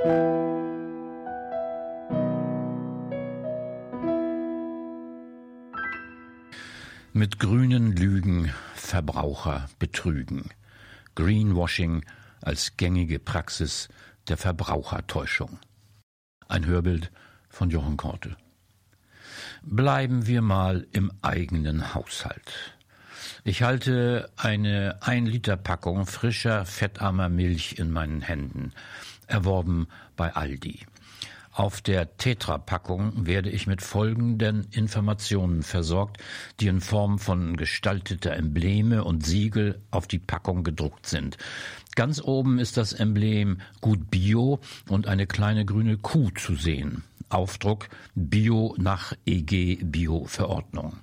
Mit grünen Lügen Verbraucher betrügen. Greenwashing als gängige Praxis der Verbrauchertäuschung. Ein Hörbild von Jochen Korte. Bleiben wir mal im eigenen Haushalt. Ich halte eine 1 Liter Packung frischer, fettarmer Milch in meinen Händen, erworben bei Aldi. Auf der Tetra-Packung werde ich mit folgenden Informationen versorgt, die in Form von gestalteter Embleme und Siegel auf die Packung gedruckt sind. Ganz oben ist das Emblem Gut Bio und eine kleine grüne Kuh zu sehen. Aufdruck Bio nach EG Bio Verordnung.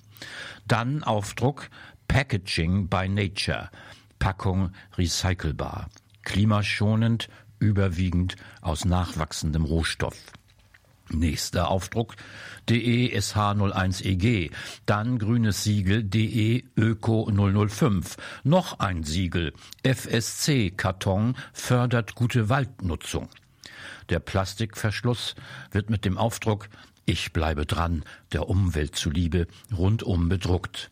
Dann Aufdruck Packaging by Nature. Packung recycelbar. Klimaschonend, überwiegend aus nachwachsendem Rohstoff. Nächster Aufdruck DE SH01EG, dann grünes Siegel DE Öko 005, noch ein Siegel FSC Karton fördert gute Waldnutzung. Der Plastikverschluss wird mit dem Aufdruck Ich bleibe dran, der Umwelt zuliebe, rundum bedruckt.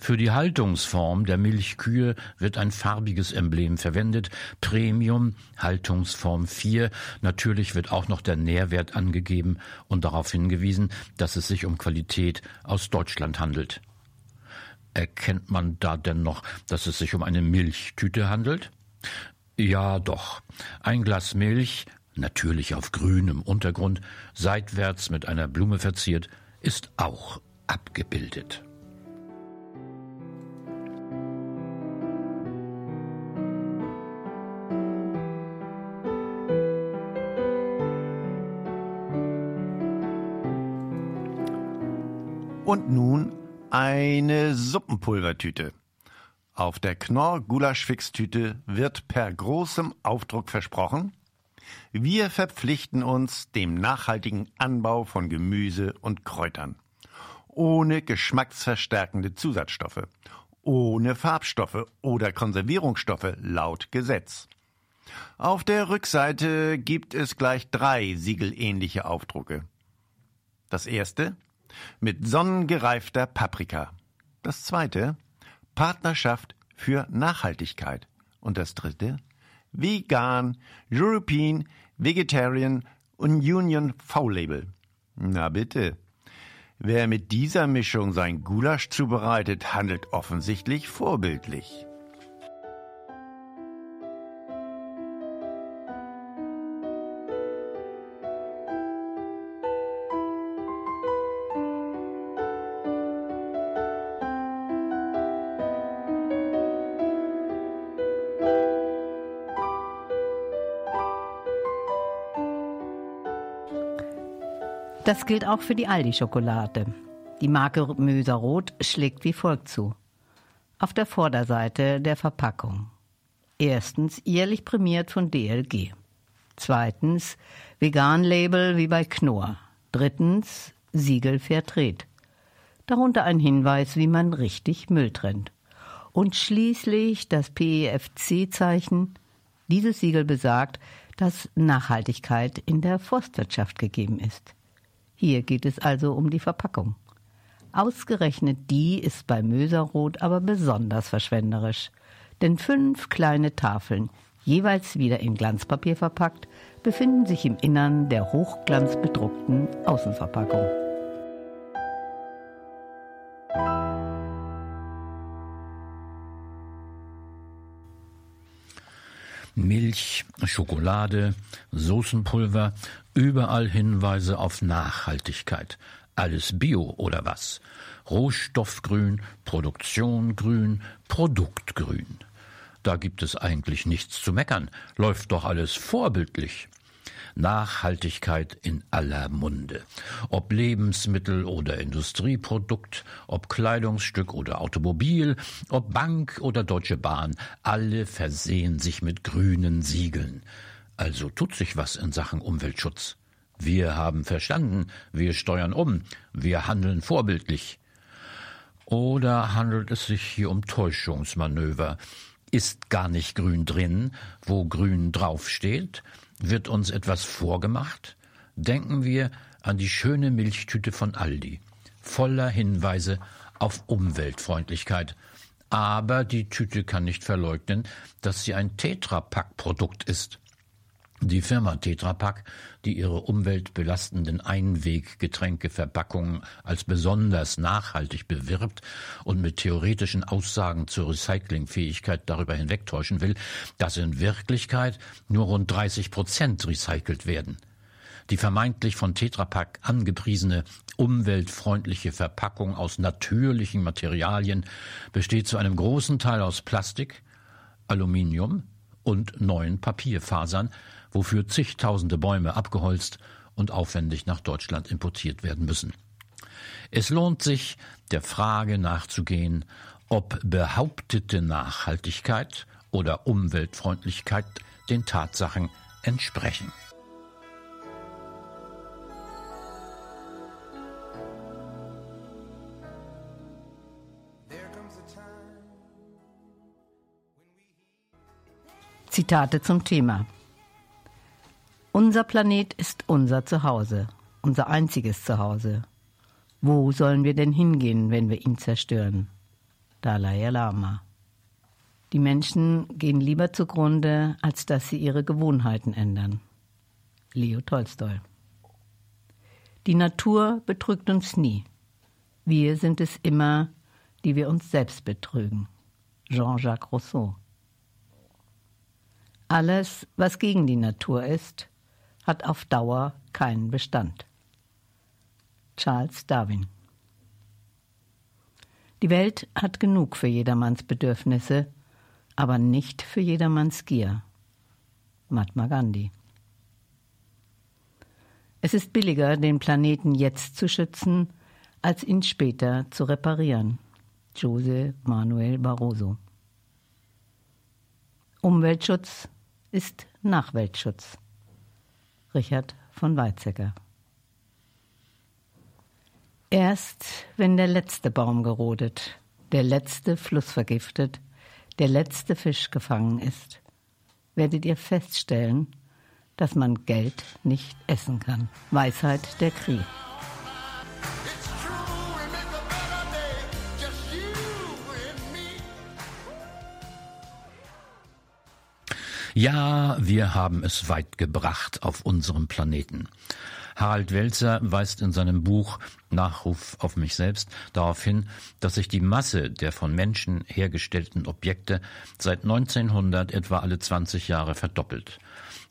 Für die Haltungsform der Milchkühe wird ein farbiges Emblem verwendet. Premium, Haltungsform 4. Natürlich wird auch noch der Nährwert angegeben und darauf hingewiesen, dass es sich um Qualität aus Deutschland handelt. Erkennt man da denn noch, dass es sich um eine Milchtüte handelt? Ja, doch. Ein Glas Milch, natürlich auf grünem Untergrund, seitwärts mit einer Blume verziert, ist auch abgebildet. Und nun eine Suppenpulvertüte. Auf der Knorr Gulasch Fixtüte wird per großem Aufdruck versprochen, wir verpflichten uns dem nachhaltigen Anbau von Gemüse und Kräutern. Ohne geschmacksverstärkende Zusatzstoffe, ohne Farbstoffe oder Konservierungsstoffe laut Gesetz. Auf der Rückseite gibt es gleich drei siegelähnliche Aufdrucke. Das erste mit sonnengereifter Paprika. Das zweite, Partnerschaft für Nachhaltigkeit. Und das dritte, Vegan, European, Vegetarian Union V-Label. Na bitte. Wer mit dieser Mischung sein Gulasch zubereitet, handelt offensichtlich vorbildlich. Das gilt auch für die Aldi-Schokolade. Die Marke Möser Rot schlägt wie folgt zu. Auf der Vorderseite der Verpackung. Erstens jährlich prämiert von DLG. Zweitens Vegan-Label wie bei Knorr. Drittens Siegel Fairtrade. Darunter ein Hinweis, wie man richtig Müll trennt. Und schließlich das PEFC-Zeichen. Dieses Siegel besagt, dass Nachhaltigkeit in der Forstwirtschaft gegeben ist. Hier geht es also um die Verpackung. Ausgerechnet die ist bei Möserrot aber besonders verschwenderisch. Denn fünf kleine Tafeln, jeweils wieder in Glanzpapier verpackt, befinden sich im Innern der hochglanzbedruckten Außenverpackung. Milch, Schokolade, Soßenpulver, überall Hinweise auf Nachhaltigkeit. Alles Bio oder was? Rohstoffgrün, Produktion grün, Produktgrün. Da gibt es eigentlich nichts zu meckern, läuft doch alles vorbildlich. Nachhaltigkeit in aller Munde. Ob Lebensmittel oder Industrieprodukt, ob Kleidungsstück oder Automobil, ob Bank oder Deutsche Bahn, alle versehen sich mit grünen Siegeln. Also tut sich was in Sachen Umweltschutz. Wir haben verstanden, wir steuern um, wir handeln vorbildlich. Oder handelt es sich hier um Täuschungsmanöver? Ist gar nicht grün drin, wo grün draufsteht? Wird uns etwas vorgemacht? Denken wir an die schöne Milchtüte von Aldi, voller Hinweise auf Umweltfreundlichkeit. Aber die Tüte kann nicht verleugnen, dass sie ein Tetrapack-Produkt ist. Die Firma Tetra Pak, die ihre umweltbelastenden Einweggetränkeverpackungen als besonders nachhaltig bewirbt und mit theoretischen Aussagen zur Recyclingfähigkeit darüber hinwegtäuschen will, dass in Wirklichkeit nur rund 30 Prozent recycelt werden. Die vermeintlich von Tetra Pak angepriesene umweltfreundliche Verpackung aus natürlichen Materialien besteht zu einem großen Teil aus Plastik, Aluminium und neuen Papierfasern, wofür zigtausende Bäume abgeholzt und aufwendig nach Deutschland importiert werden müssen. Es lohnt sich, der Frage nachzugehen, ob behauptete Nachhaltigkeit oder Umweltfreundlichkeit den Tatsachen entsprechen. Zitate zum Thema. Unser Planet ist unser Zuhause, unser einziges Zuhause. Wo sollen wir denn hingehen, wenn wir ihn zerstören? Dalai Lama. Die Menschen gehen lieber zugrunde, als dass sie ihre Gewohnheiten ändern. Leo Tolstoi. Die Natur betrügt uns nie. Wir sind es immer, die wir uns selbst betrügen. Jean-Jacques Rousseau. Alles, was gegen die Natur ist, hat auf Dauer keinen Bestand. Charles Darwin Die Welt hat genug für jedermanns Bedürfnisse, aber nicht für jedermanns Gier. Mahatma Gandhi Es ist billiger, den Planeten jetzt zu schützen, als ihn später zu reparieren. Jose Manuel Barroso Umweltschutz ist Nachweltschutz. Richard von Weizsäcker. Erst wenn der letzte Baum gerodet, der letzte Fluss vergiftet, der letzte Fisch gefangen ist, werdet ihr feststellen, dass man Geld nicht essen kann. Weisheit der Krieg. Ja, wir haben es weit gebracht auf unserem Planeten. Harald Welzer weist in seinem Buch Nachruf auf mich selbst darauf hin, dass sich die Masse der von Menschen hergestellten Objekte seit 1900 etwa alle 20 Jahre verdoppelt.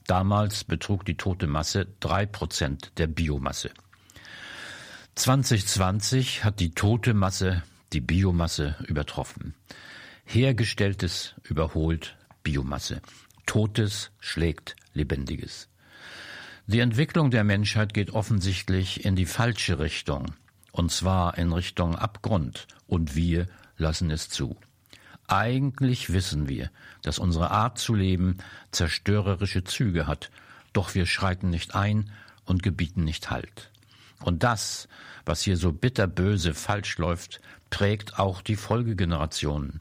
Damals betrug die tote Masse drei Prozent der Biomasse. 2020 hat die tote Masse die Biomasse übertroffen. Hergestelltes überholt Biomasse. Totes schlägt Lebendiges. Die Entwicklung der Menschheit geht offensichtlich in die falsche Richtung, und zwar in Richtung Abgrund, und wir lassen es zu. Eigentlich wissen wir, dass unsere Art zu leben zerstörerische Züge hat, doch wir schreiten nicht ein und gebieten nicht Halt. Und das, was hier so bitterböse falsch läuft, prägt auch die Folgegenerationen.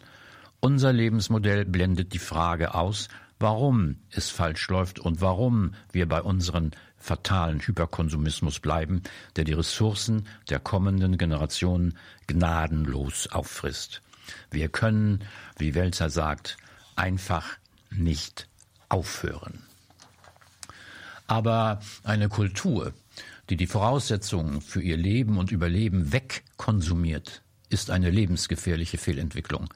Unser Lebensmodell blendet die Frage aus, warum es falsch läuft und warum wir bei unseren fatalen Hyperkonsumismus bleiben, der die Ressourcen der kommenden Generationen gnadenlos auffrisst. Wir können, wie Welzer sagt, einfach nicht aufhören. Aber eine Kultur, die die Voraussetzungen für ihr Leben und Überleben wegkonsumiert, ist eine lebensgefährliche Fehlentwicklung.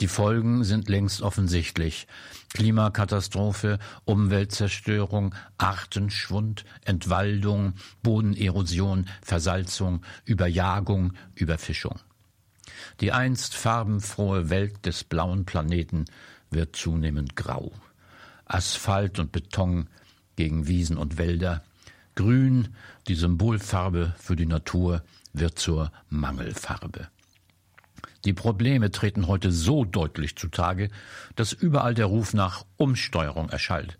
Die Folgen sind längst offensichtlich. Klimakatastrophe, Umweltzerstörung, Artenschwund, Entwaldung, Bodenerosion, Versalzung, Überjagung, Überfischung. Die einst farbenfrohe Welt des blauen Planeten wird zunehmend grau. Asphalt und Beton gegen Wiesen und Wälder. Grün, die Symbolfarbe für die Natur, wird zur Mangelfarbe. Die Probleme treten heute so deutlich zutage, dass überall der Ruf nach Umsteuerung erschallt.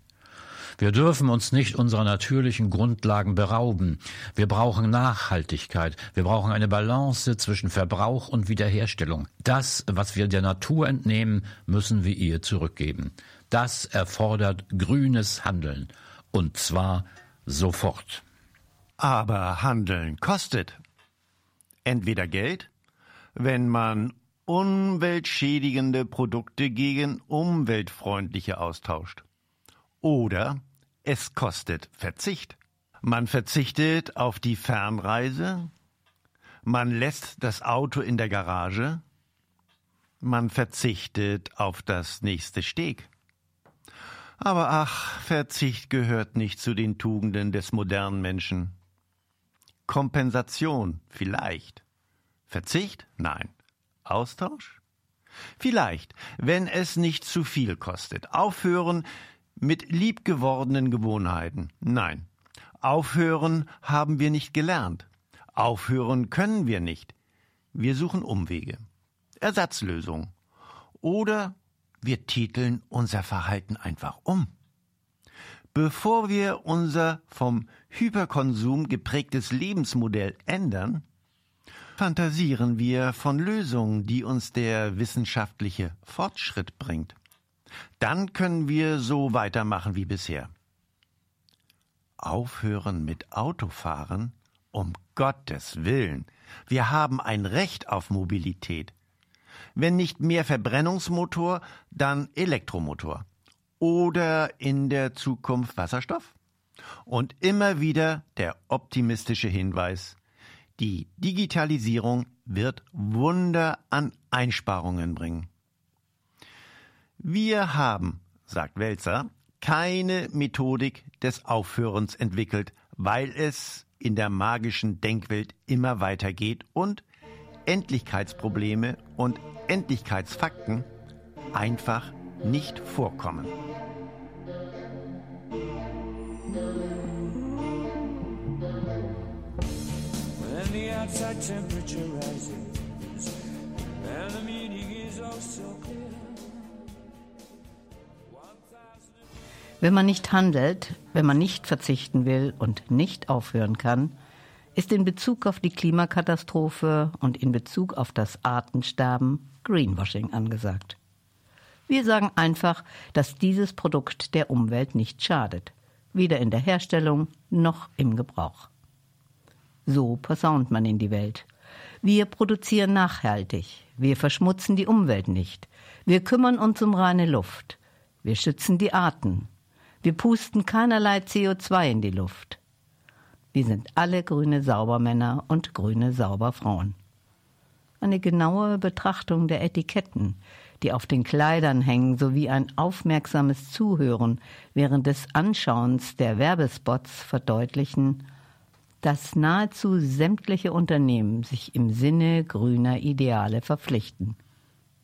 Wir dürfen uns nicht unserer natürlichen Grundlagen berauben. Wir brauchen Nachhaltigkeit. Wir brauchen eine Balance zwischen Verbrauch und Wiederherstellung. Das, was wir der Natur entnehmen, müssen wir ihr zurückgeben. Das erfordert grünes Handeln. Und zwar sofort. Aber Handeln kostet. Entweder Geld, wenn man umweltschädigende Produkte gegen umweltfreundliche austauscht. Oder es kostet Verzicht. Man verzichtet auf die Fernreise, man lässt das Auto in der Garage, man verzichtet auf das nächste Steg. Aber ach, Verzicht gehört nicht zu den Tugenden des modernen Menschen. Kompensation vielleicht. Verzicht? Nein. Austausch? Vielleicht, wenn es nicht zu viel kostet. Aufhören mit liebgewordenen Gewohnheiten. Nein. Aufhören haben wir nicht gelernt. Aufhören können wir nicht. Wir suchen Umwege. Ersatzlösungen. Oder wir titeln unser Verhalten einfach um. Bevor wir unser vom Hyperkonsum geprägtes Lebensmodell ändern, fantasieren wir von Lösungen, die uns der wissenschaftliche Fortschritt bringt. Dann können wir so weitermachen wie bisher. Aufhören mit Autofahren? Um Gottes Willen. Wir haben ein Recht auf Mobilität. Wenn nicht mehr Verbrennungsmotor, dann Elektromotor. Oder in der Zukunft Wasserstoff. Und immer wieder der optimistische Hinweis, die Digitalisierung wird Wunder an Einsparungen bringen. Wir haben, sagt Welzer, keine Methodik des Aufhörens entwickelt, weil es in der magischen Denkwelt immer weitergeht und Endlichkeitsprobleme und Endlichkeitsfakten einfach nicht vorkommen. Outside temperature rises and the meaning is oh so clear. Wenn man nicht handelt, wenn man nicht verzichten will und nicht aufhören kann, ist in Bezug auf die Klimakatastrophe und in Bezug auf das Artensterben Greenwashing angesagt. Wir sagen einfach, dass dieses Produkt der Umwelt nicht schadet, weder in der Herstellung noch im Gebrauch. So posaunt man in die Welt. Wir produzieren nachhaltig, wir verschmutzen die Umwelt nicht, wir kümmern uns um reine Luft, wir schützen die Arten, wir pusten keinerlei CO2 in die Luft. Wir sind alle grüne Saubermänner und grüne Sauberfrauen. Eine genaue Betrachtung der Etiketten, die auf den Kleidern hängen, sowie ein aufmerksames Zuhören während des Anschauens der Werbespots verdeutlichen, dass nahezu sämtliche Unternehmen sich im Sinne grüner Ideale verpflichten.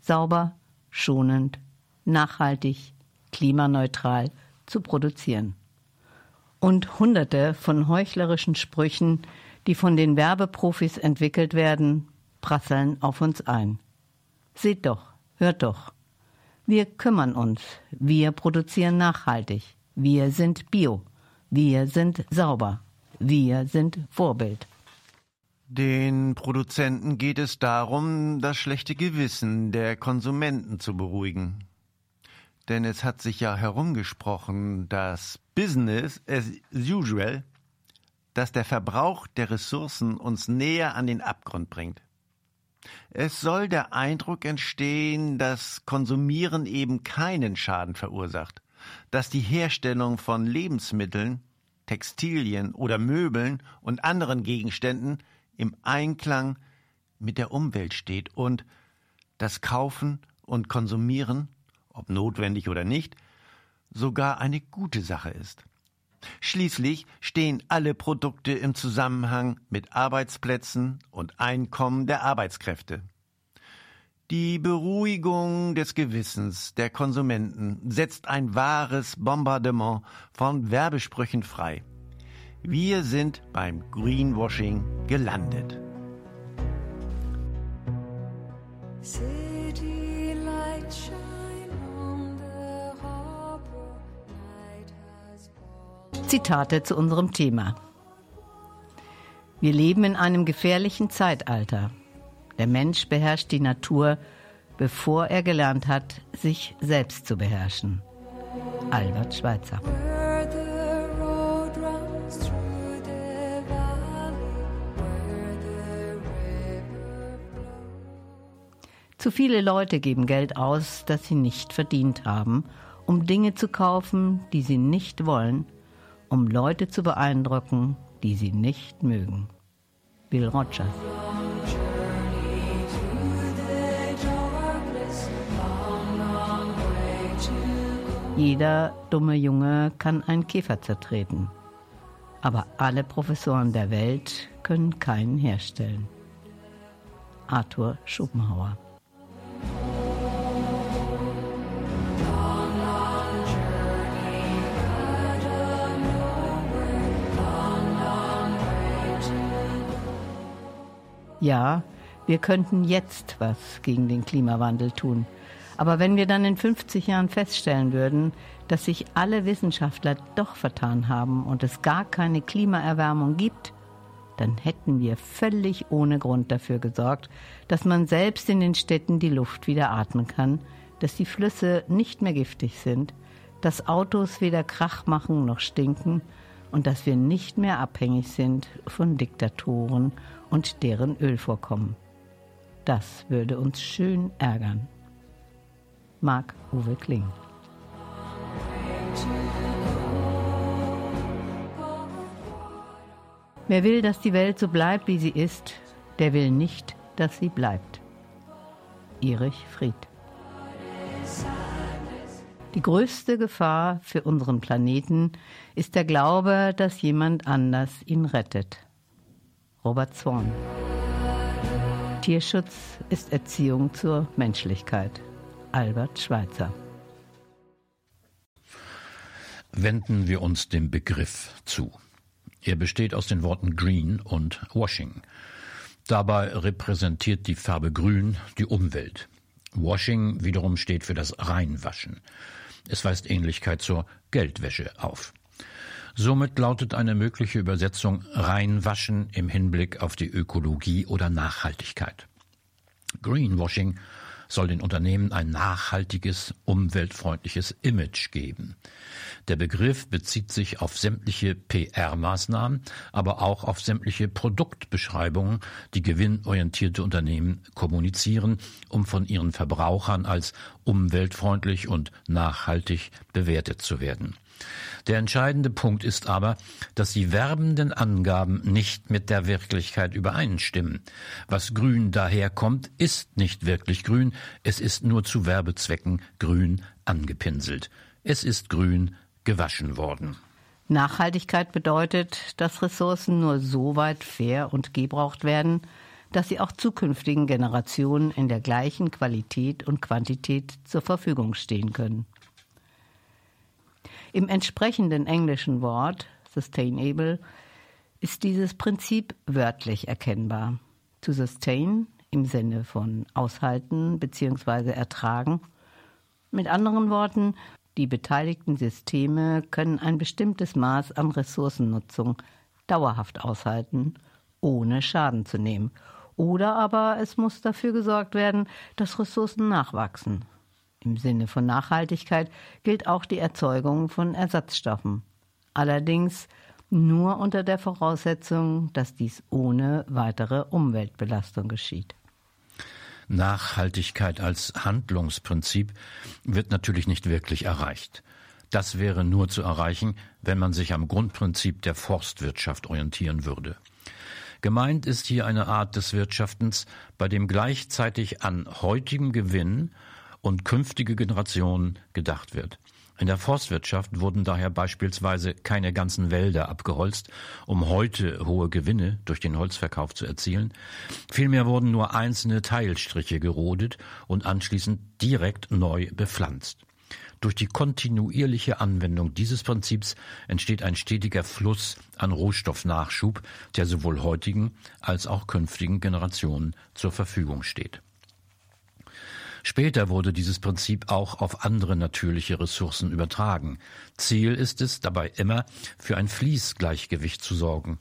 Sauber, schonend, nachhaltig, klimaneutral zu produzieren. Und hunderte von heuchlerischen Sprüchen, die von den Werbeprofis entwickelt werden, prasseln auf uns ein. Seht doch, hört doch. Wir kümmern uns, wir produzieren nachhaltig, wir sind bio, wir sind sauber, wir sind Vorbild. Den Produzenten geht es darum, das schlechte Gewissen der Konsumenten zu beruhigen. Denn es hat sich ja herumgesprochen, dass Business as usual, dass der Verbrauch der Ressourcen uns näher an den Abgrund bringt. Es soll der Eindruck entstehen, dass Konsumieren eben keinen Schaden verursacht, dass die Herstellung von Lebensmitteln, Textilien oder Möbeln und anderen Gegenständen im Einklang mit der Umwelt steht und das Kaufen und Konsumieren ob notwendig oder nicht, sogar eine gute Sache ist. Schließlich stehen alle Produkte im Zusammenhang mit Arbeitsplätzen und Einkommen der Arbeitskräfte. Die Beruhigung des Gewissens der Konsumenten setzt ein wahres Bombardement von Werbesprüchen frei. Wir sind beim Greenwashing gelandet. Zitate zu unserem Thema. Wir leben in einem gefährlichen Zeitalter. Der Mensch beherrscht die Natur, bevor er gelernt hat, sich selbst zu beherrschen. Albert Schweitzer. Zu viele Leute geben Geld aus, das sie nicht verdient haben, um Dinge zu kaufen, die sie nicht wollen, um Leute zu beeindrucken, die sie nicht mögen. Bill Rogers. Jeder dumme Junge kann einen Käfer zertreten. Aber alle Professoren der Welt können keinen herstellen. Arthur Schopenhauer Ja, wir könnten jetzt was gegen den Klimawandel tun. Aber wenn wir dann in 50 Jahren feststellen würden, dass sich alle Wissenschaftler doch vertan haben und es gar keine Klimaerwärmung gibt, dann hätten wir völlig ohne Grund dafür gesorgt, dass man selbst in den Städten die Luft wieder atmen kann, dass die Flüsse nicht mehr giftig sind, dass Autos weder Krach machen noch stinken und dass wir nicht mehr abhängig sind von Diktatoren und deren Ölvorkommen. Das würde uns schön ärgern. Marc Uwe Kling Wer will, dass die Welt so bleibt, wie sie ist, der will nicht, dass sie bleibt. Erich Fried die größte Gefahr für unseren Planeten ist der Glaube, dass jemand anders ihn rettet. Robert Zorn. Tierschutz ist Erziehung zur Menschlichkeit. Albert Schweitzer. Wenden wir uns dem Begriff zu. Er besteht aus den Worten Green und Washing. Dabei repräsentiert die Farbe Grün die Umwelt. Washing wiederum steht für das Reinwaschen. Es weist Ähnlichkeit zur Geldwäsche auf. Somit lautet eine mögliche Übersetzung reinwaschen im Hinblick auf die Ökologie oder Nachhaltigkeit. Greenwashing soll den Unternehmen ein nachhaltiges, umweltfreundliches Image geben. Der Begriff bezieht sich auf sämtliche PR-Maßnahmen, aber auch auf sämtliche Produktbeschreibungen, die gewinnorientierte Unternehmen kommunizieren, um von ihren Verbrauchern als umweltfreundlich und nachhaltig bewertet zu werden. Der entscheidende Punkt ist aber, dass die werbenden Angaben nicht mit der Wirklichkeit übereinstimmen. Was grün daherkommt, ist nicht wirklich grün, es ist nur zu Werbezwecken grün angepinselt. Es ist grün gewaschen worden. Nachhaltigkeit bedeutet, dass Ressourcen nur so weit fair und gebraucht werden, dass sie auch zukünftigen Generationen in der gleichen Qualität und Quantität zur Verfügung stehen können. Im entsprechenden englischen Wort sustainable ist dieses Prinzip wörtlich erkennbar. To sustain im Sinne von aushalten bzw. ertragen. Mit anderen Worten, die beteiligten Systeme können ein bestimmtes Maß an Ressourcennutzung dauerhaft aushalten, ohne Schaden zu nehmen. Oder aber es muss dafür gesorgt werden, dass Ressourcen nachwachsen, im Sinne von Nachhaltigkeit gilt auch die Erzeugung von Ersatzstoffen. Allerdings nur unter der Voraussetzung, dass dies ohne weitere Umweltbelastung geschieht. Nachhaltigkeit als Handlungsprinzip wird natürlich nicht wirklich erreicht. Das wäre nur zu erreichen, wenn man sich am Grundprinzip der Forstwirtschaft orientieren würde. Gemeint ist hier eine Art des Wirtschaftens, bei dem gleichzeitig an heutigem Gewinn und künftige Generationen gedacht wird. In der Forstwirtschaft wurden daher beispielsweise keine ganzen Wälder abgeholzt, um heute hohe Gewinne durch den Holzverkauf zu erzielen. Vielmehr wurden nur einzelne Teilstriche gerodet und anschließend direkt neu bepflanzt. Durch die kontinuierliche Anwendung dieses Prinzips entsteht ein stetiger Fluss an Rohstoffnachschub, der sowohl heutigen als auch künftigen Generationen zur Verfügung steht. Später wurde dieses Prinzip auch auf andere natürliche Ressourcen übertragen. Ziel ist es dabei immer, für ein Fließgleichgewicht zu sorgen.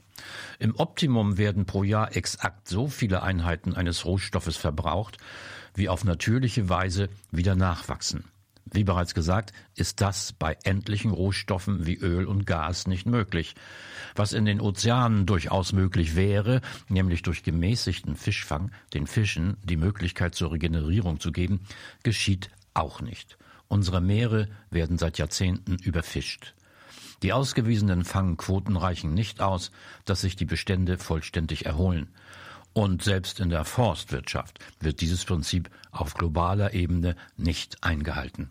Im Optimum werden pro Jahr exakt so viele Einheiten eines Rohstoffes verbraucht, wie auf natürliche Weise wieder nachwachsen. Wie bereits gesagt, ist das bei endlichen Rohstoffen wie Öl und Gas nicht möglich. Was in den Ozeanen durchaus möglich wäre, nämlich durch gemäßigten Fischfang den Fischen die Möglichkeit zur Regenerierung zu geben, geschieht auch nicht. Unsere Meere werden seit Jahrzehnten überfischt. Die ausgewiesenen Fangquoten reichen nicht aus, dass sich die Bestände vollständig erholen. Und selbst in der Forstwirtschaft wird dieses Prinzip auf globaler Ebene nicht eingehalten.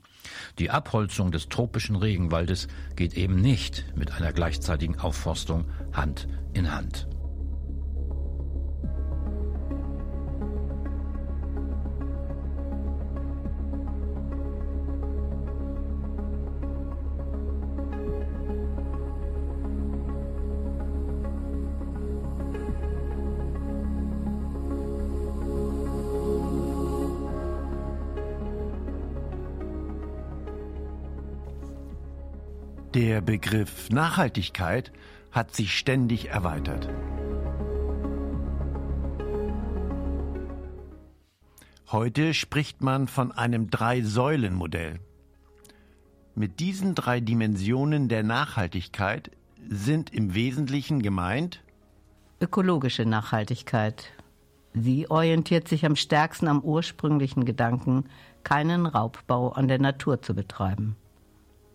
Die Abholzung des tropischen Regenwaldes geht eben nicht mit einer gleichzeitigen Aufforstung Hand in Hand. Der Begriff Nachhaltigkeit hat sich ständig erweitert. Heute spricht man von einem Drei-Säulen-Modell. Mit diesen drei Dimensionen der Nachhaltigkeit sind im Wesentlichen gemeint ökologische Nachhaltigkeit. Sie orientiert sich am stärksten am ursprünglichen Gedanken, keinen Raubbau an der Natur zu betreiben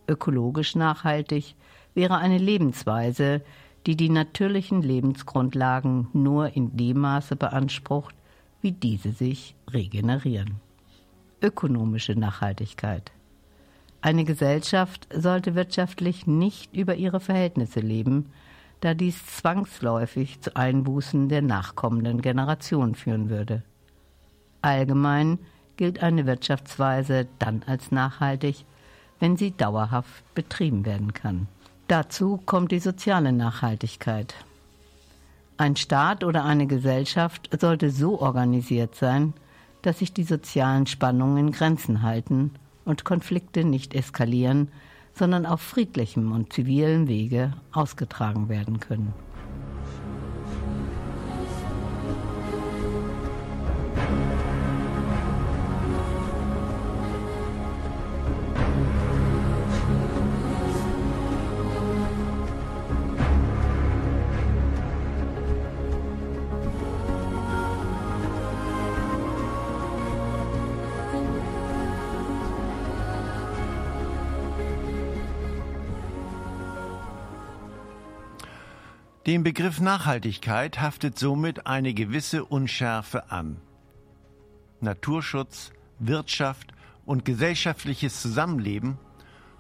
ökologisch nachhaltig wäre eine Lebensweise, die die natürlichen Lebensgrundlagen nur in dem Maße beansprucht, wie diese sich regenerieren. Ökonomische Nachhaltigkeit. Eine Gesellschaft sollte wirtschaftlich nicht über ihre Verhältnisse leben, da dies zwangsläufig zu Einbußen der nachkommenden Generation führen würde. Allgemein gilt eine Wirtschaftsweise dann als nachhaltig, wenn sie dauerhaft betrieben werden kann. Dazu kommt die soziale Nachhaltigkeit. Ein Staat oder eine Gesellschaft sollte so organisiert sein, dass sich die sozialen Spannungen in Grenzen halten und Konflikte nicht eskalieren, sondern auf friedlichem und zivilem Wege ausgetragen werden können. Dem Begriff Nachhaltigkeit haftet somit eine gewisse Unschärfe an. Naturschutz, Wirtschaft und gesellschaftliches Zusammenleben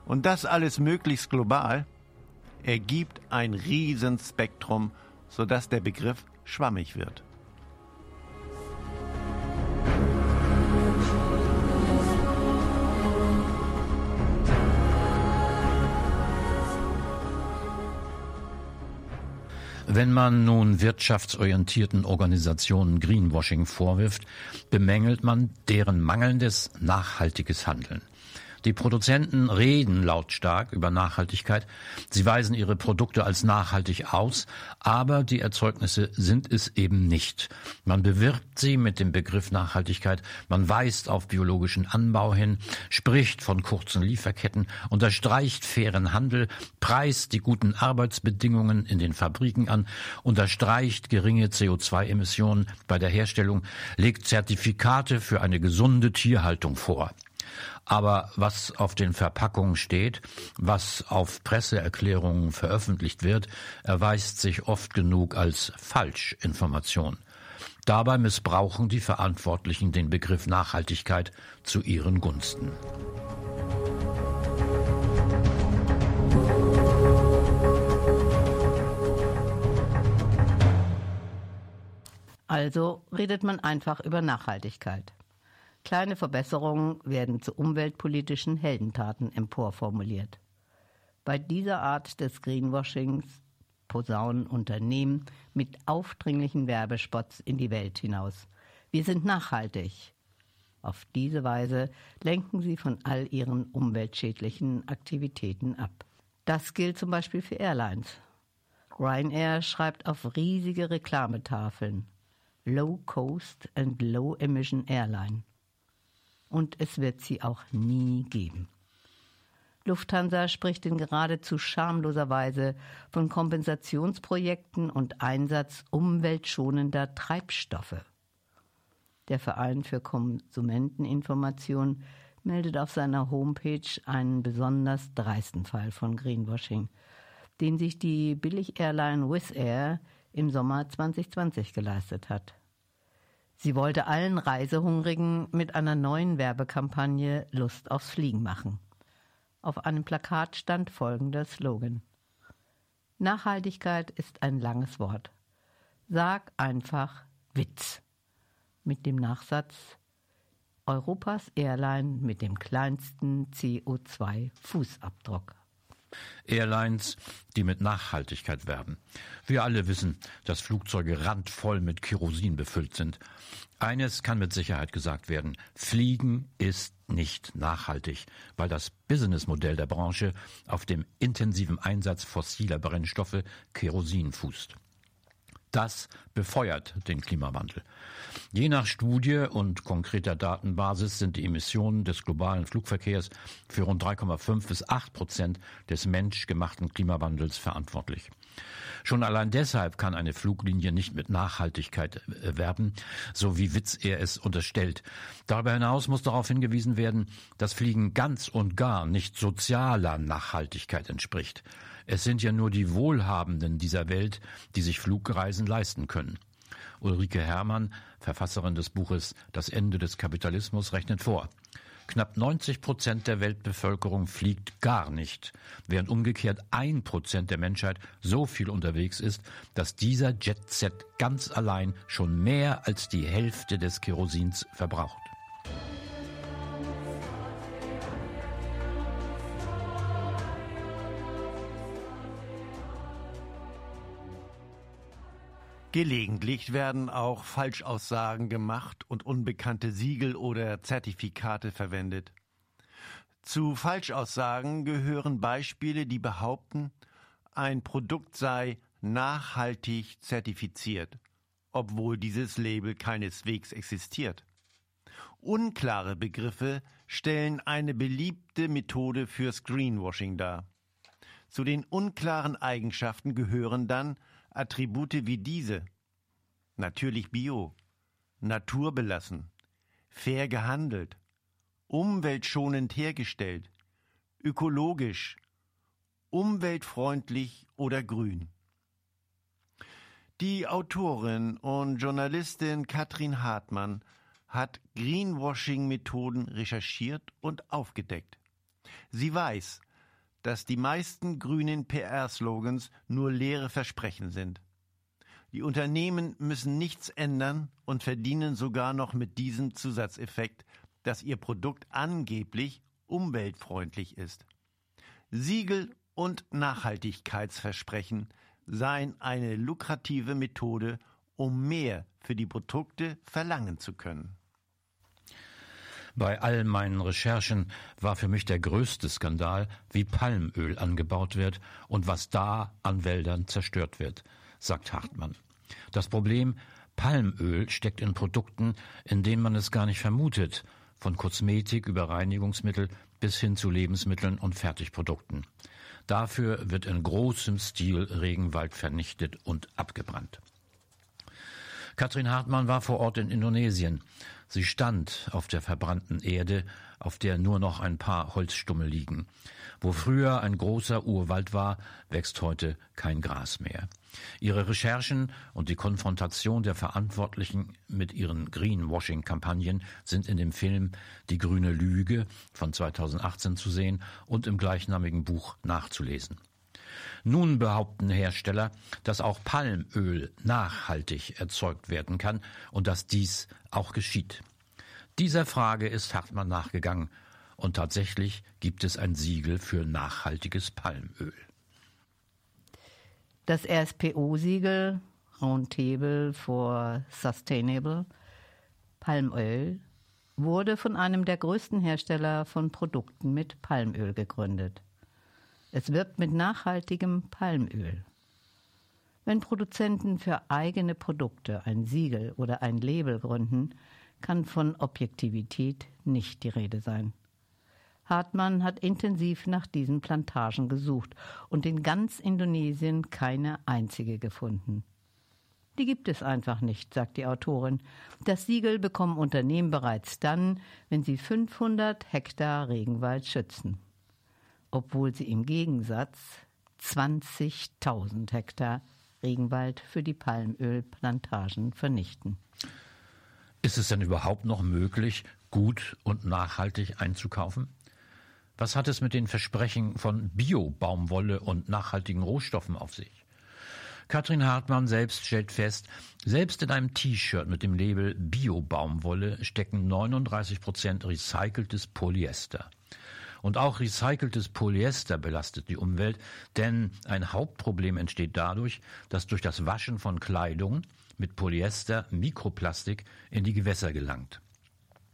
und das alles möglichst global ergibt ein Riesenspektrum, sodass der Begriff schwammig wird. Wenn man nun wirtschaftsorientierten Organisationen Greenwashing vorwirft, bemängelt man deren mangelndes nachhaltiges Handeln. Die Produzenten reden lautstark über Nachhaltigkeit. Sie weisen ihre Produkte als nachhaltig aus, aber die Erzeugnisse sind es eben nicht. Man bewirbt sie mit dem Begriff Nachhaltigkeit, man weist auf biologischen Anbau hin, spricht von kurzen Lieferketten, unterstreicht fairen Handel, preist die guten Arbeitsbedingungen in den Fabriken an, unterstreicht geringe CO2-Emissionen bei der Herstellung, legt Zertifikate für eine gesunde Tierhaltung vor. Aber was auf den Verpackungen steht, was auf Presseerklärungen veröffentlicht wird, erweist sich oft genug als Falschinformation. Dabei missbrauchen die Verantwortlichen den Begriff Nachhaltigkeit zu ihren Gunsten. Also redet man einfach über Nachhaltigkeit. Kleine Verbesserungen werden zu umweltpolitischen Heldentaten emporformuliert. Bei dieser Art des Greenwashings posaunen Unternehmen mit aufdringlichen Werbespots in die Welt hinaus. Wir sind nachhaltig. Auf diese Weise lenken sie von all ihren umweltschädlichen Aktivitäten ab. Das gilt zum Beispiel für Airlines. Ryanair schreibt auf riesige Reklametafeln Low Cost and Low Emission Airline. Und es wird sie auch nie geben. Lufthansa spricht in geradezu schamloser Weise von Kompensationsprojekten und Einsatz umweltschonender Treibstoffe. Der Verein für Konsumenteninformation meldet auf seiner Homepage einen besonders dreisten Fall von Greenwashing, den sich die Billig-Airline Wizz Air im Sommer 2020 geleistet hat. Sie wollte allen Reisehungrigen mit einer neuen Werbekampagne Lust aufs Fliegen machen. Auf einem Plakat stand folgender Slogan. Nachhaltigkeit ist ein langes Wort. Sag einfach Witz. Mit dem Nachsatz Europas Airline mit dem kleinsten CO2-Fußabdruck. Airlines, die mit Nachhaltigkeit werben. Wir alle wissen, dass Flugzeuge randvoll mit Kerosin befüllt sind. Eines kann mit Sicherheit gesagt werden. Fliegen ist nicht nachhaltig, weil das Businessmodell der Branche auf dem intensiven Einsatz fossiler Brennstoffe Kerosin fußt. Das befeuert den Klimawandel. Je nach Studie und konkreter Datenbasis sind die Emissionen des globalen Flugverkehrs für rund 3,5 bis 8 Prozent des menschgemachten Klimawandels verantwortlich. Schon allein deshalb kann eine Fluglinie nicht mit Nachhaltigkeit werben, so wie Witz er es unterstellt. Darüber hinaus muss darauf hingewiesen werden, dass Fliegen ganz und gar nicht sozialer Nachhaltigkeit entspricht. Es sind ja nur die Wohlhabenden dieser Welt, die sich Flugreisen leisten können. Ulrike Herrmann, Verfasserin des Buches Das Ende des Kapitalismus, rechnet vor. Knapp 90 Prozent der Weltbevölkerung fliegt gar nicht, während umgekehrt ein Prozent der Menschheit so viel unterwegs ist, dass dieser Jetset ganz allein schon mehr als die Hälfte des Kerosins verbraucht. Gelegentlich werden auch Falschaussagen gemacht und unbekannte Siegel oder Zertifikate verwendet. Zu Falschaussagen gehören Beispiele, die behaupten, ein Produkt sei nachhaltig zertifiziert, obwohl dieses Label keineswegs existiert. Unklare Begriffe stellen eine beliebte Methode fürs Greenwashing dar. Zu den unklaren Eigenschaften gehören dann Attribute wie diese. Natürlich bio, naturbelassen, fair gehandelt, umweltschonend hergestellt, ökologisch, umweltfreundlich oder grün. Die Autorin und Journalistin Katrin Hartmann hat Greenwashing-Methoden recherchiert und aufgedeckt. Sie weiß, dass die meisten grünen PR-Slogans nur leere Versprechen sind. Die Unternehmen müssen nichts ändern und verdienen sogar noch mit diesem Zusatzeffekt, dass ihr Produkt angeblich umweltfreundlich ist. Siegel und Nachhaltigkeitsversprechen seien eine lukrative Methode, um mehr für die Produkte verlangen zu können. Bei all meinen Recherchen war für mich der größte Skandal, wie Palmöl angebaut wird und was da an Wäldern zerstört wird, sagt Hartmann. Das Problem Palmöl steckt in Produkten, in denen man es gar nicht vermutet, von Kosmetik über Reinigungsmittel bis hin zu Lebensmitteln und Fertigprodukten. Dafür wird in großem Stil Regenwald vernichtet und abgebrannt. Katrin Hartmann war vor Ort in Indonesien. Sie stand auf der verbrannten Erde, auf der nur noch ein paar Holzstummel liegen. Wo früher ein großer Urwald war, wächst heute kein Gras mehr. Ihre Recherchen und die Konfrontation der Verantwortlichen mit ihren Greenwashing-Kampagnen sind in dem Film Die grüne Lüge von 2018 zu sehen und im gleichnamigen Buch nachzulesen. Nun behaupten Hersteller, dass auch Palmöl nachhaltig erzeugt werden kann und dass dies auch geschieht. Dieser Frage ist Hartmann nachgegangen und tatsächlich gibt es ein Siegel für nachhaltiges Palmöl. Das RSPO-Siegel Roundtable for Sustainable Palmöl wurde von einem der größten Hersteller von Produkten mit Palmöl gegründet. Es wirbt mit nachhaltigem Palmöl. Wenn Produzenten für eigene Produkte ein Siegel oder ein Label gründen, kann von Objektivität nicht die Rede sein. Hartmann hat intensiv nach diesen Plantagen gesucht und in ganz Indonesien keine einzige gefunden. Die gibt es einfach nicht, sagt die Autorin. Das Siegel bekommen Unternehmen bereits dann, wenn sie 500 Hektar Regenwald schützen. Obwohl sie im Gegensatz 20.000 Hektar Regenwald für die Palmölplantagen vernichten. Ist es denn überhaupt noch möglich, gut und nachhaltig einzukaufen? Was hat es mit den Versprechen von Bio-Baumwolle und nachhaltigen Rohstoffen auf sich? Katrin Hartmann selbst stellt fest, selbst in einem T-Shirt mit dem Label Bio-Baumwolle stecken 39 Prozent recyceltes Polyester. Und auch recyceltes Polyester belastet die Umwelt, denn ein Hauptproblem entsteht dadurch, dass durch das Waschen von Kleidung mit Polyester Mikroplastik in die Gewässer gelangt.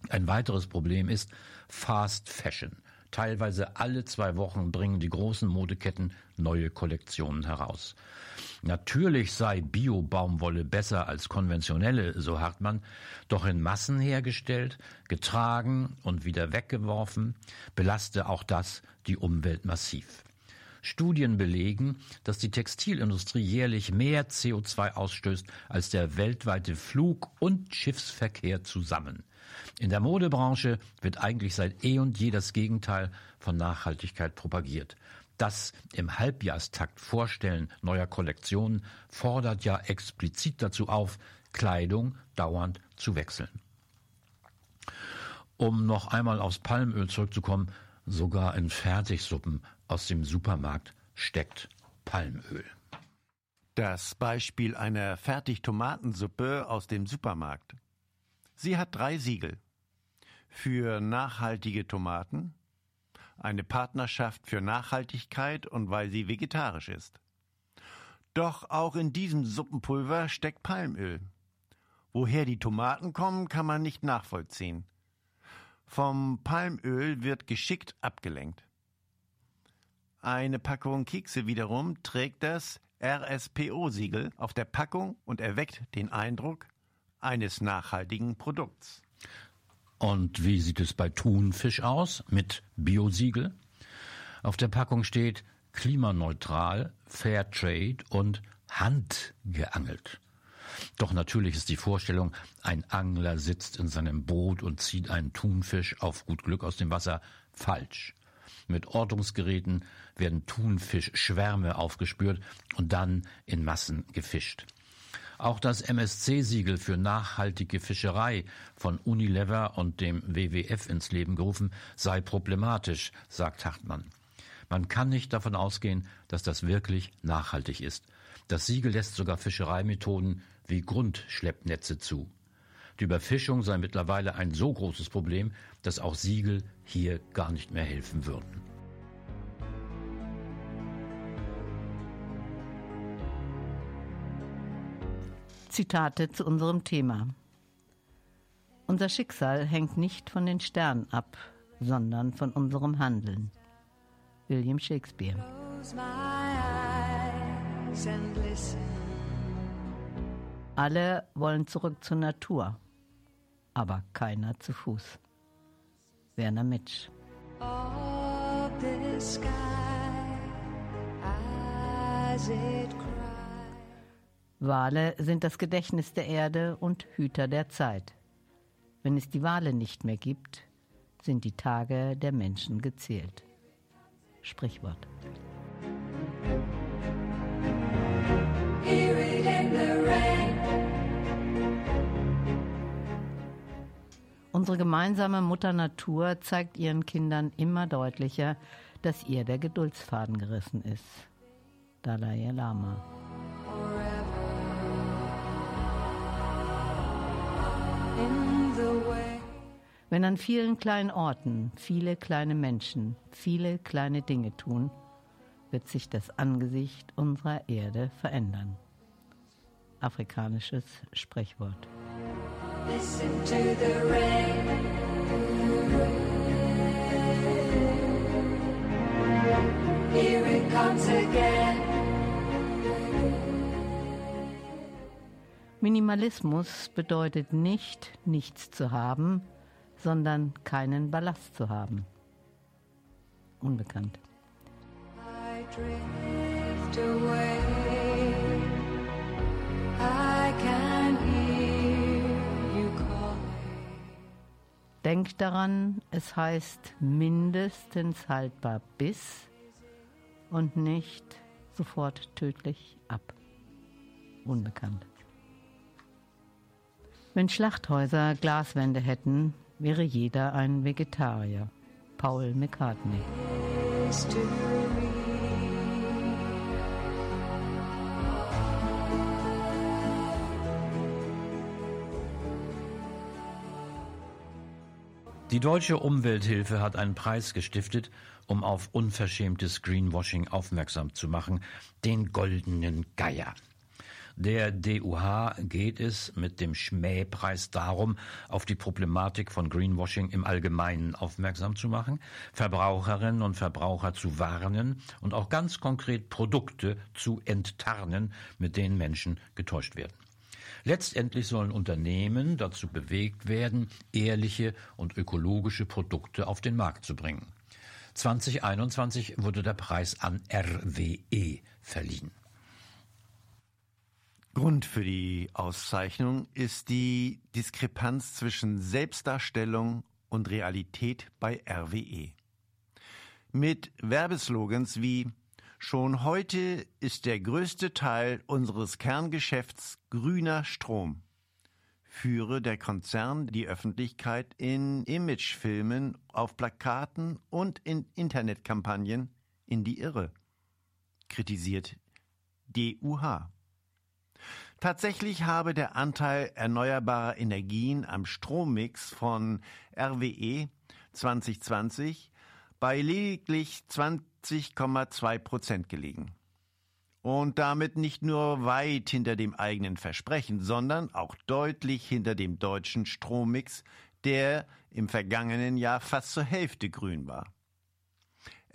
Ein weiteres Problem ist Fast Fashion. Teilweise alle zwei Wochen bringen die großen Modeketten neue Kollektionen heraus. Natürlich sei Bio-Baumwolle besser als konventionelle, so Hartmann, doch in Massen hergestellt, getragen und wieder weggeworfen, belaste auch das die Umwelt massiv. Studien belegen, dass die Textilindustrie jährlich mehr CO2 ausstößt als der weltweite Flug- und Schiffsverkehr zusammen. In der Modebranche wird eigentlich seit eh und je das Gegenteil von Nachhaltigkeit propagiert. Das im Halbjahrstakt Vorstellen neuer Kollektionen fordert ja explizit dazu auf, Kleidung dauernd zu wechseln. Um noch einmal aufs Palmöl zurückzukommen, sogar in Fertigsuppen aus dem Supermarkt steckt Palmöl. Das Beispiel einer Fertigtomatensuppe aus dem Supermarkt. Sie hat drei Siegel. Für nachhaltige Tomaten, eine Partnerschaft für Nachhaltigkeit und weil sie vegetarisch ist. Doch auch in diesem Suppenpulver steckt Palmöl. Woher die Tomaten kommen, kann man nicht nachvollziehen. Vom Palmöl wird geschickt abgelenkt. Eine Packung Kekse wiederum trägt das RSPO-Siegel auf der Packung und erweckt den Eindruck, eines nachhaltigen Produkts. Und wie sieht es bei Thunfisch aus mit Biosiegel? Auf der Packung steht klimaneutral, Fairtrade und handgeangelt. Doch natürlich ist die Vorstellung, ein Angler sitzt in seinem Boot und zieht einen Thunfisch auf gut Glück aus dem Wasser, falsch. Mit Ortungsgeräten werden Thunfischschwärme aufgespürt und dann in Massen gefischt. Auch das MSC-Siegel für nachhaltige Fischerei von Unilever und dem WWF ins Leben gerufen sei problematisch, sagt Hartmann. Man kann nicht davon ausgehen, dass das wirklich nachhaltig ist. Das Siegel lässt sogar Fischereimethoden wie Grundschleppnetze zu. Die Überfischung sei mittlerweile ein so großes Problem, dass auch Siegel hier gar nicht mehr helfen würden. Zitate zu unserem Thema. Unser Schicksal hängt nicht von den Sternen ab, sondern von unserem Handeln. William Shakespeare. Alle wollen zurück zur Natur, aber keiner zu Fuß. Werner Mitsch. Wale sind das Gedächtnis der Erde und Hüter der Zeit. Wenn es die Wale nicht mehr gibt, sind die Tage der Menschen gezählt. Sprichwort. Unsere gemeinsame Mutter Natur zeigt ihren Kindern immer deutlicher, dass ihr der Geduldsfaden gerissen ist. Dalai Lama. Wenn an vielen kleinen Orten viele kleine Menschen viele kleine Dinge tun, wird sich das Angesicht unserer Erde verändern. Afrikanisches Sprichwort. Listen to the rain. Here it comes again. Minimalismus bedeutet nicht, nichts zu haben, sondern keinen Ballast zu haben. Unbekannt. I drift away. I can hear you calling. Denk daran, es heißt mindestens haltbar bis und nicht sofort tödlich ab. Unbekannt. Wenn Schlachthäuser Glaswände hätten, wäre jeder ein Vegetarier. Paul McCartney. Die deutsche Umwelthilfe hat einen Preis gestiftet, um auf unverschämtes Greenwashing aufmerksam zu machen, den Goldenen Geier. Der DUH geht es mit dem Schmähpreis darum, auf die Problematik von Greenwashing im Allgemeinen aufmerksam zu machen, Verbraucherinnen und Verbraucher zu warnen und auch ganz konkret Produkte zu enttarnen, mit denen Menschen getäuscht werden. Letztendlich sollen Unternehmen dazu bewegt werden, ehrliche und ökologische Produkte auf den Markt zu bringen. 2021 wurde der Preis an RWE verliehen. Grund für die Auszeichnung ist die Diskrepanz zwischen Selbstdarstellung und Realität bei RWE. Mit Werbeslogans wie Schon heute ist der größte Teil unseres Kerngeschäfts grüner Strom führe der Konzern die Öffentlichkeit in Imagefilmen, auf Plakaten und in Internetkampagnen in die Irre, kritisiert DUH. Tatsächlich habe der Anteil erneuerbarer Energien am Strommix von RWE 2020 bei lediglich 20,2 Prozent gelegen. Und damit nicht nur weit hinter dem eigenen Versprechen, sondern auch deutlich hinter dem deutschen Strommix, der im vergangenen Jahr fast zur Hälfte grün war.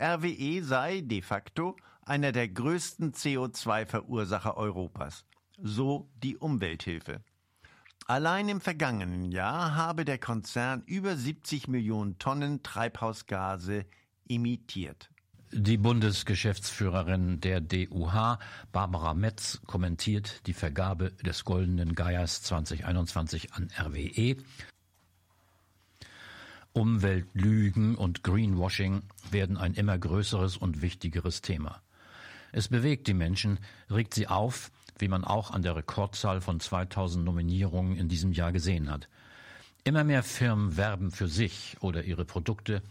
RWE sei de facto einer der größten CO2-Verursacher Europas so die Umwelthilfe. Allein im vergangenen Jahr habe der Konzern über 70 Millionen Tonnen Treibhausgase emittiert. Die Bundesgeschäftsführerin der DUH, Barbara Metz, kommentiert die Vergabe des Goldenen Geiers 2021 an RWE. Umweltlügen und Greenwashing werden ein immer größeres und wichtigeres Thema. Es bewegt die Menschen, regt sie auf, wie man auch an der Rekordzahl von 2000 Nominierungen in diesem Jahr gesehen hat. Immer mehr Firmen werben für sich oder ihre Produkte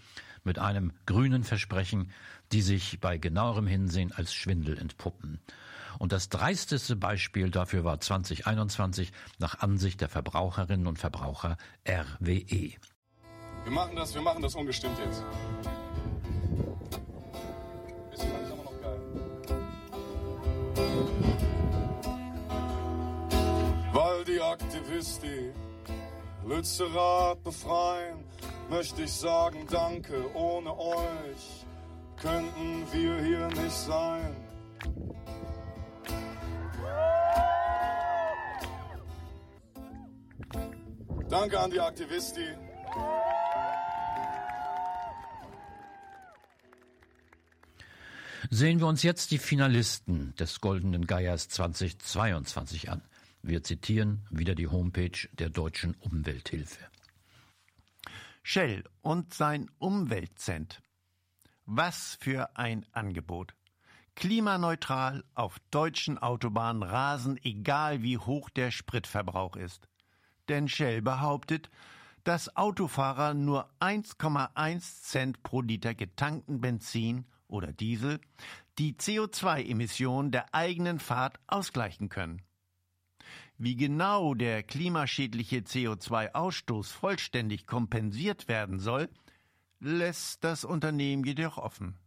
mit einem grünen Versprechen, die sich bei genauerem Hinsehen als Schwindel entpuppen. Und das dreisteste Beispiel dafür war 2021 nach Ansicht der Verbraucherinnen und Verbraucher RWE. Wir machen das, wir machen das ungestimmt jetzt. Aktivisti Lützerath befreien, möchte ich sagen, danke, ohne euch könnten wir hier nicht sein. Danke an die Aktivisti. Sehen wir uns jetzt die Finalisten des Goldenen Geiers 2022 an. Wir zitieren wieder die Homepage der Deutschen Umwelthilfe. Shell und sein Umweltcent. Was für ein Angebot. Klimaneutral auf deutschen Autobahnen rasen, egal wie hoch der Spritverbrauch ist. Denn Shell behauptet, dass Autofahrer nur 1,1 Cent pro Liter getankten Benzin oder Diesel die CO2-Emissionen der eigenen Fahrt ausgleichen können. Wie genau der klimaschädliche CO2-Ausstoß vollständig kompensiert werden soll, lässt das Unternehmen jedoch offen.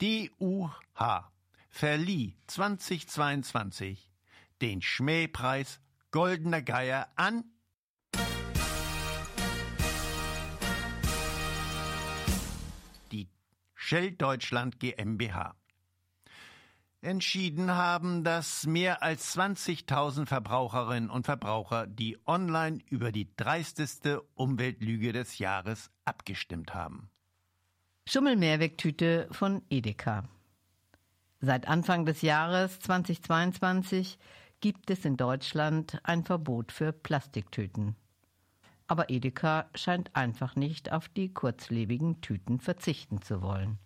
DUH verlieh 2022 den Schmähpreis Goldener Geier an die Shell Deutschland GmbH. Entschieden haben, dass mehr als 20.000 Verbraucherinnen und Verbraucher die online über die dreisteste Umweltlüge des Jahres abgestimmt haben. Schummelmehrwegtüte von Edeka. Seit Anfang des Jahres 2022 gibt es in Deutschland ein Verbot für Plastiktüten. Aber Edeka scheint einfach nicht auf die kurzlebigen Tüten verzichten zu wollen.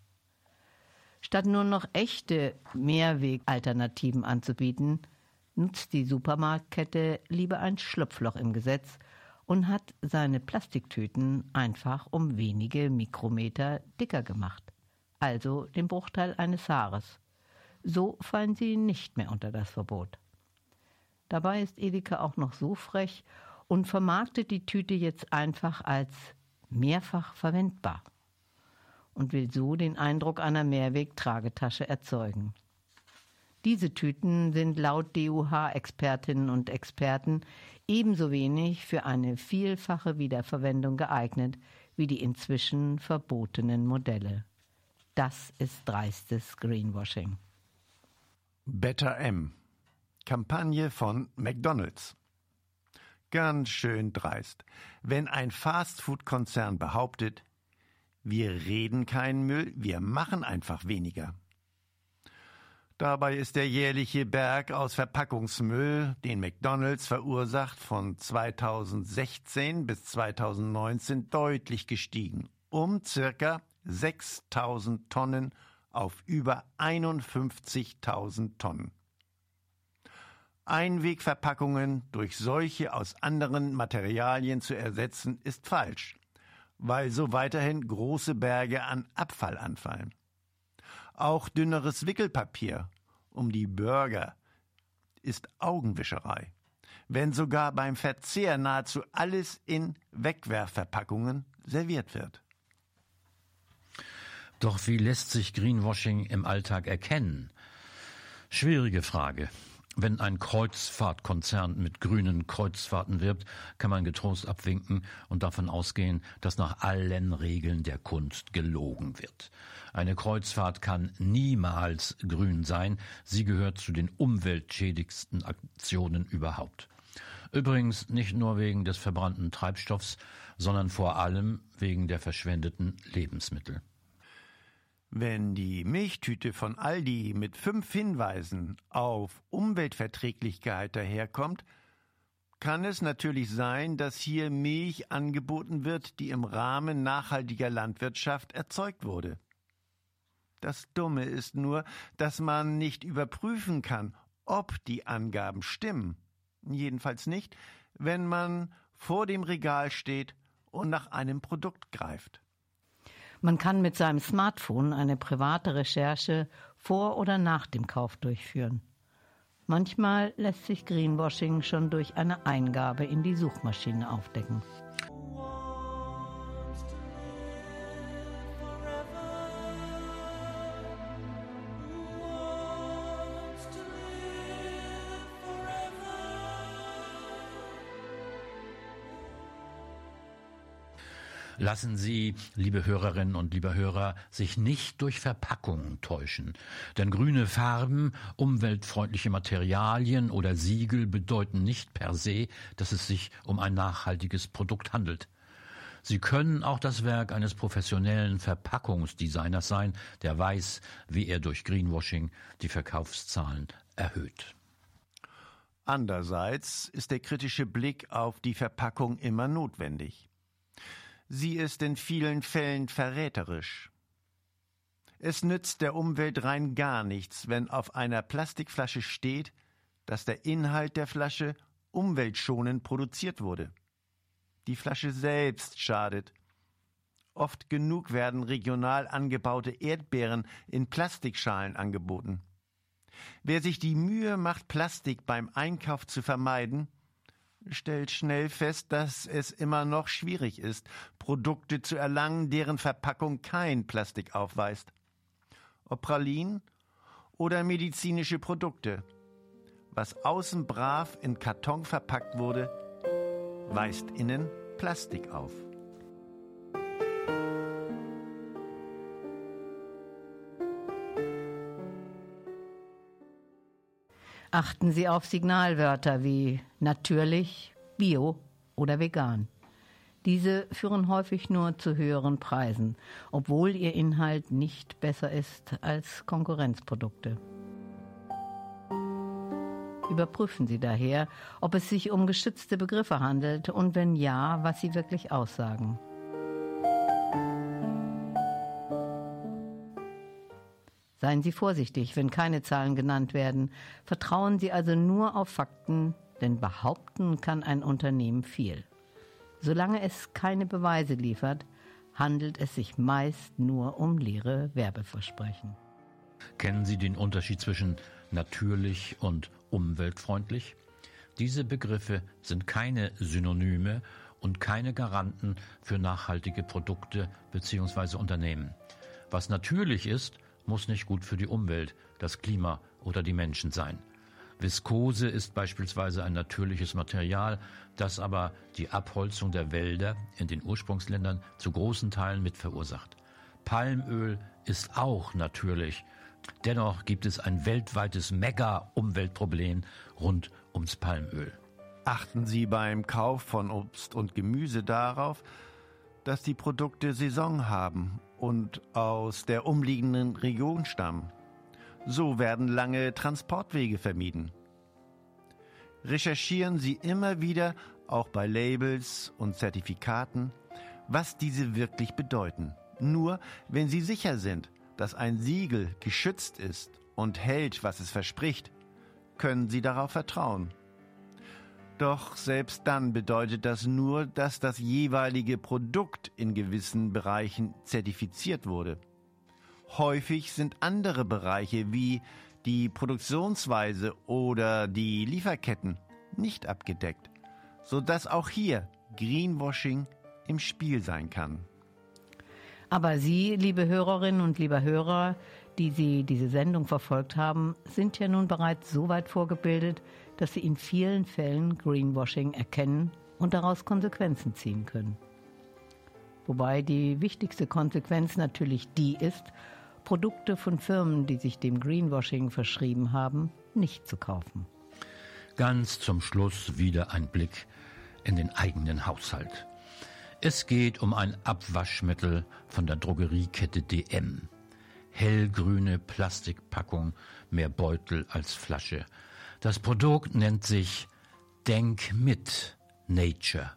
Statt nur noch echte Mehrwegalternativen anzubieten, nutzt die Supermarktkette lieber ein Schlupfloch im Gesetz und hat seine Plastiktüten einfach um wenige Mikrometer dicker gemacht, also den Bruchteil eines Haares. So fallen sie nicht mehr unter das Verbot. Dabei ist Edeka auch noch so frech und vermarktet die Tüte jetzt einfach als mehrfach verwendbar und will so den Eindruck einer Mehrwegtragetasche erzeugen. Diese Tüten sind laut DUH-Expertinnen und Experten ebenso wenig für eine vielfache Wiederverwendung geeignet wie die inzwischen verbotenen Modelle. Das ist dreistes Greenwashing. Better M. Kampagne von McDonald's. Ganz schön dreist. Wenn ein Fastfood-Konzern behauptet, wir reden keinen Müll, wir machen einfach weniger. Dabei ist der jährliche Berg aus Verpackungsmüll, den McDonald's verursacht, von 2016 bis 2019 deutlich gestiegen, um circa 6000 Tonnen auf über 51.000 Tonnen. Einwegverpackungen durch solche aus anderen Materialien zu ersetzen, ist falsch weil so weiterhin große Berge an Abfall anfallen. Auch dünneres Wickelpapier um die Burger ist Augenwischerei, wenn sogar beim Verzehr nahezu alles in Wegwerfverpackungen serviert wird. Doch wie lässt sich Greenwashing im Alltag erkennen? Schwierige Frage. Wenn ein Kreuzfahrtkonzern mit grünen Kreuzfahrten wirbt, kann man getrost abwinken und davon ausgehen, dass nach allen Regeln der Kunst gelogen wird. Eine Kreuzfahrt kann niemals grün sein, sie gehört zu den umweltschädigsten Aktionen überhaupt. Übrigens nicht nur wegen des verbrannten Treibstoffs, sondern vor allem wegen der verschwendeten Lebensmittel. Wenn die Milchtüte von Aldi mit fünf Hinweisen auf Umweltverträglichkeit daherkommt, kann es natürlich sein, dass hier Milch angeboten wird, die im Rahmen nachhaltiger Landwirtschaft erzeugt wurde. Das Dumme ist nur, dass man nicht überprüfen kann, ob die Angaben stimmen. Jedenfalls nicht, wenn man vor dem Regal steht und nach einem Produkt greift. Man kann mit seinem Smartphone eine private Recherche vor oder nach dem Kauf durchführen. Manchmal lässt sich Greenwashing schon durch eine Eingabe in die Suchmaschine aufdecken. Lassen Sie, liebe Hörerinnen und liebe Hörer, sich nicht durch Verpackungen täuschen. Denn grüne Farben, umweltfreundliche Materialien oder Siegel bedeuten nicht per se, dass es sich um ein nachhaltiges Produkt handelt. Sie können auch das Werk eines professionellen Verpackungsdesigners sein, der weiß, wie er durch Greenwashing die Verkaufszahlen erhöht. Andererseits ist der kritische Blick auf die Verpackung immer notwendig. Sie ist in vielen Fällen verräterisch. Es nützt der Umwelt rein gar nichts, wenn auf einer Plastikflasche steht, dass der Inhalt der Flasche umweltschonend produziert wurde. Die Flasche selbst schadet. Oft genug werden regional angebaute Erdbeeren in Plastikschalen angeboten. Wer sich die Mühe macht, Plastik beim Einkauf zu vermeiden, stellt schnell fest, dass es immer noch schwierig ist, Produkte zu erlangen, deren Verpackung kein Plastik aufweist. Ob Pralinen oder medizinische Produkte. Was außen brav in Karton verpackt wurde, weist innen Plastik auf. Achten Sie auf Signalwörter wie natürlich, bio oder vegan. Diese führen häufig nur zu höheren Preisen, obwohl ihr Inhalt nicht besser ist als Konkurrenzprodukte. Überprüfen Sie daher, ob es sich um geschützte Begriffe handelt und wenn ja, was sie wirklich aussagen. Seien Sie vorsichtig, wenn keine Zahlen genannt werden. Vertrauen Sie also nur auf Fakten, denn behaupten kann ein Unternehmen viel. Solange es keine Beweise liefert, handelt es sich meist nur um leere Werbeversprechen. Kennen Sie den Unterschied zwischen natürlich und umweltfreundlich? Diese Begriffe sind keine Synonyme und keine Garanten für nachhaltige Produkte bzw. Unternehmen. Was natürlich ist, muss nicht gut für die Umwelt, das Klima oder die Menschen sein. Viskose ist beispielsweise ein natürliches Material, das aber die Abholzung der Wälder in den Ursprungsländern zu großen Teilen mit verursacht. Palmöl ist auch natürlich. Dennoch gibt es ein weltweites Mega-Umweltproblem rund ums Palmöl. Achten Sie beim Kauf von Obst und Gemüse darauf, dass die Produkte Saison haben und aus der umliegenden Region stammen. So werden lange Transportwege vermieden. Recherchieren Sie immer wieder, auch bei Labels und Zertifikaten, was diese wirklich bedeuten. Nur wenn Sie sicher sind, dass ein Siegel geschützt ist und hält, was es verspricht, können Sie darauf vertrauen. Doch selbst dann bedeutet das nur, dass das jeweilige Produkt in gewissen Bereichen zertifiziert wurde. Häufig sind andere Bereiche wie die Produktionsweise oder die Lieferketten nicht abgedeckt, sodass auch hier Greenwashing im Spiel sein kann. Aber Sie, liebe Hörerinnen und lieber Hörer, die Sie diese Sendung verfolgt haben, sind ja nun bereits so weit vorgebildet, dass Sie in vielen Fällen Greenwashing erkennen und daraus Konsequenzen ziehen können. Wobei die wichtigste Konsequenz natürlich die ist, Produkte von Firmen, die sich dem Greenwashing verschrieben haben, nicht zu kaufen. Ganz zum Schluss wieder ein Blick in den eigenen Haushalt. Es geht um ein Abwaschmittel von der Drogeriekette DM. Hellgrüne Plastikpackung, mehr Beutel als Flasche. Das Produkt nennt sich Denk mit Nature.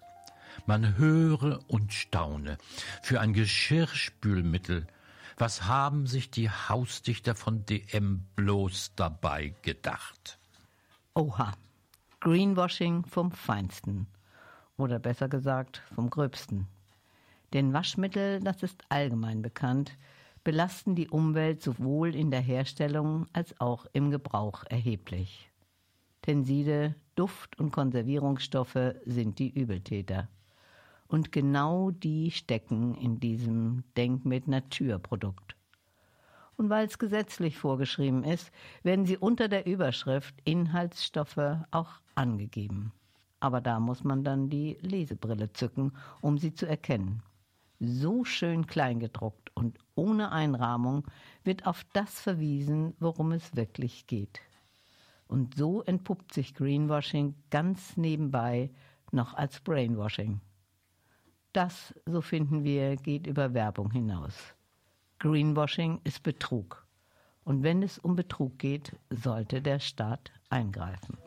Man höre und staune. Für ein Geschirrspülmittel was haben sich die Hausdichter von DM bloß dabei gedacht? Oha, Greenwashing vom Feinsten. Oder besser gesagt vom Gröbsten. Denn Waschmittel, das ist allgemein bekannt, belasten die Umwelt sowohl in der Herstellung als auch im Gebrauch erheblich. Tenside, Duft und Konservierungsstoffe sind die Übeltäter. Und genau die stecken in diesem Denk mit Naturprodukt. Und weil es gesetzlich vorgeschrieben ist, werden sie unter der Überschrift Inhaltsstoffe auch angegeben. Aber da muss man dann die Lesebrille zücken, um sie zu erkennen. So schön kleingedruckt und ohne Einrahmung wird auf das verwiesen, worum es wirklich geht. Und so entpuppt sich Greenwashing ganz nebenbei noch als Brainwashing. Das, so finden wir, geht über Werbung hinaus. Greenwashing ist Betrug. Und wenn es um Betrug geht, sollte der Staat eingreifen.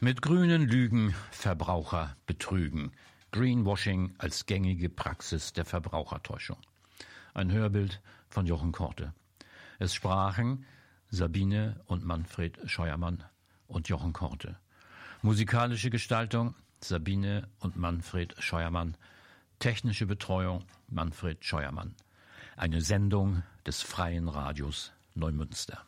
Mit grünen Lügen Verbraucher betrügen. Greenwashing als gängige Praxis der Verbrauchertäuschung. Ein Hörbild von Jochen Korte. Es sprachen Sabine und Manfred Scheuermann und Jochen Korte. Musikalische Gestaltung Sabine und Manfred Scheuermann. Technische Betreuung Manfred Scheuermann. Eine Sendung des Freien Radios Neumünster.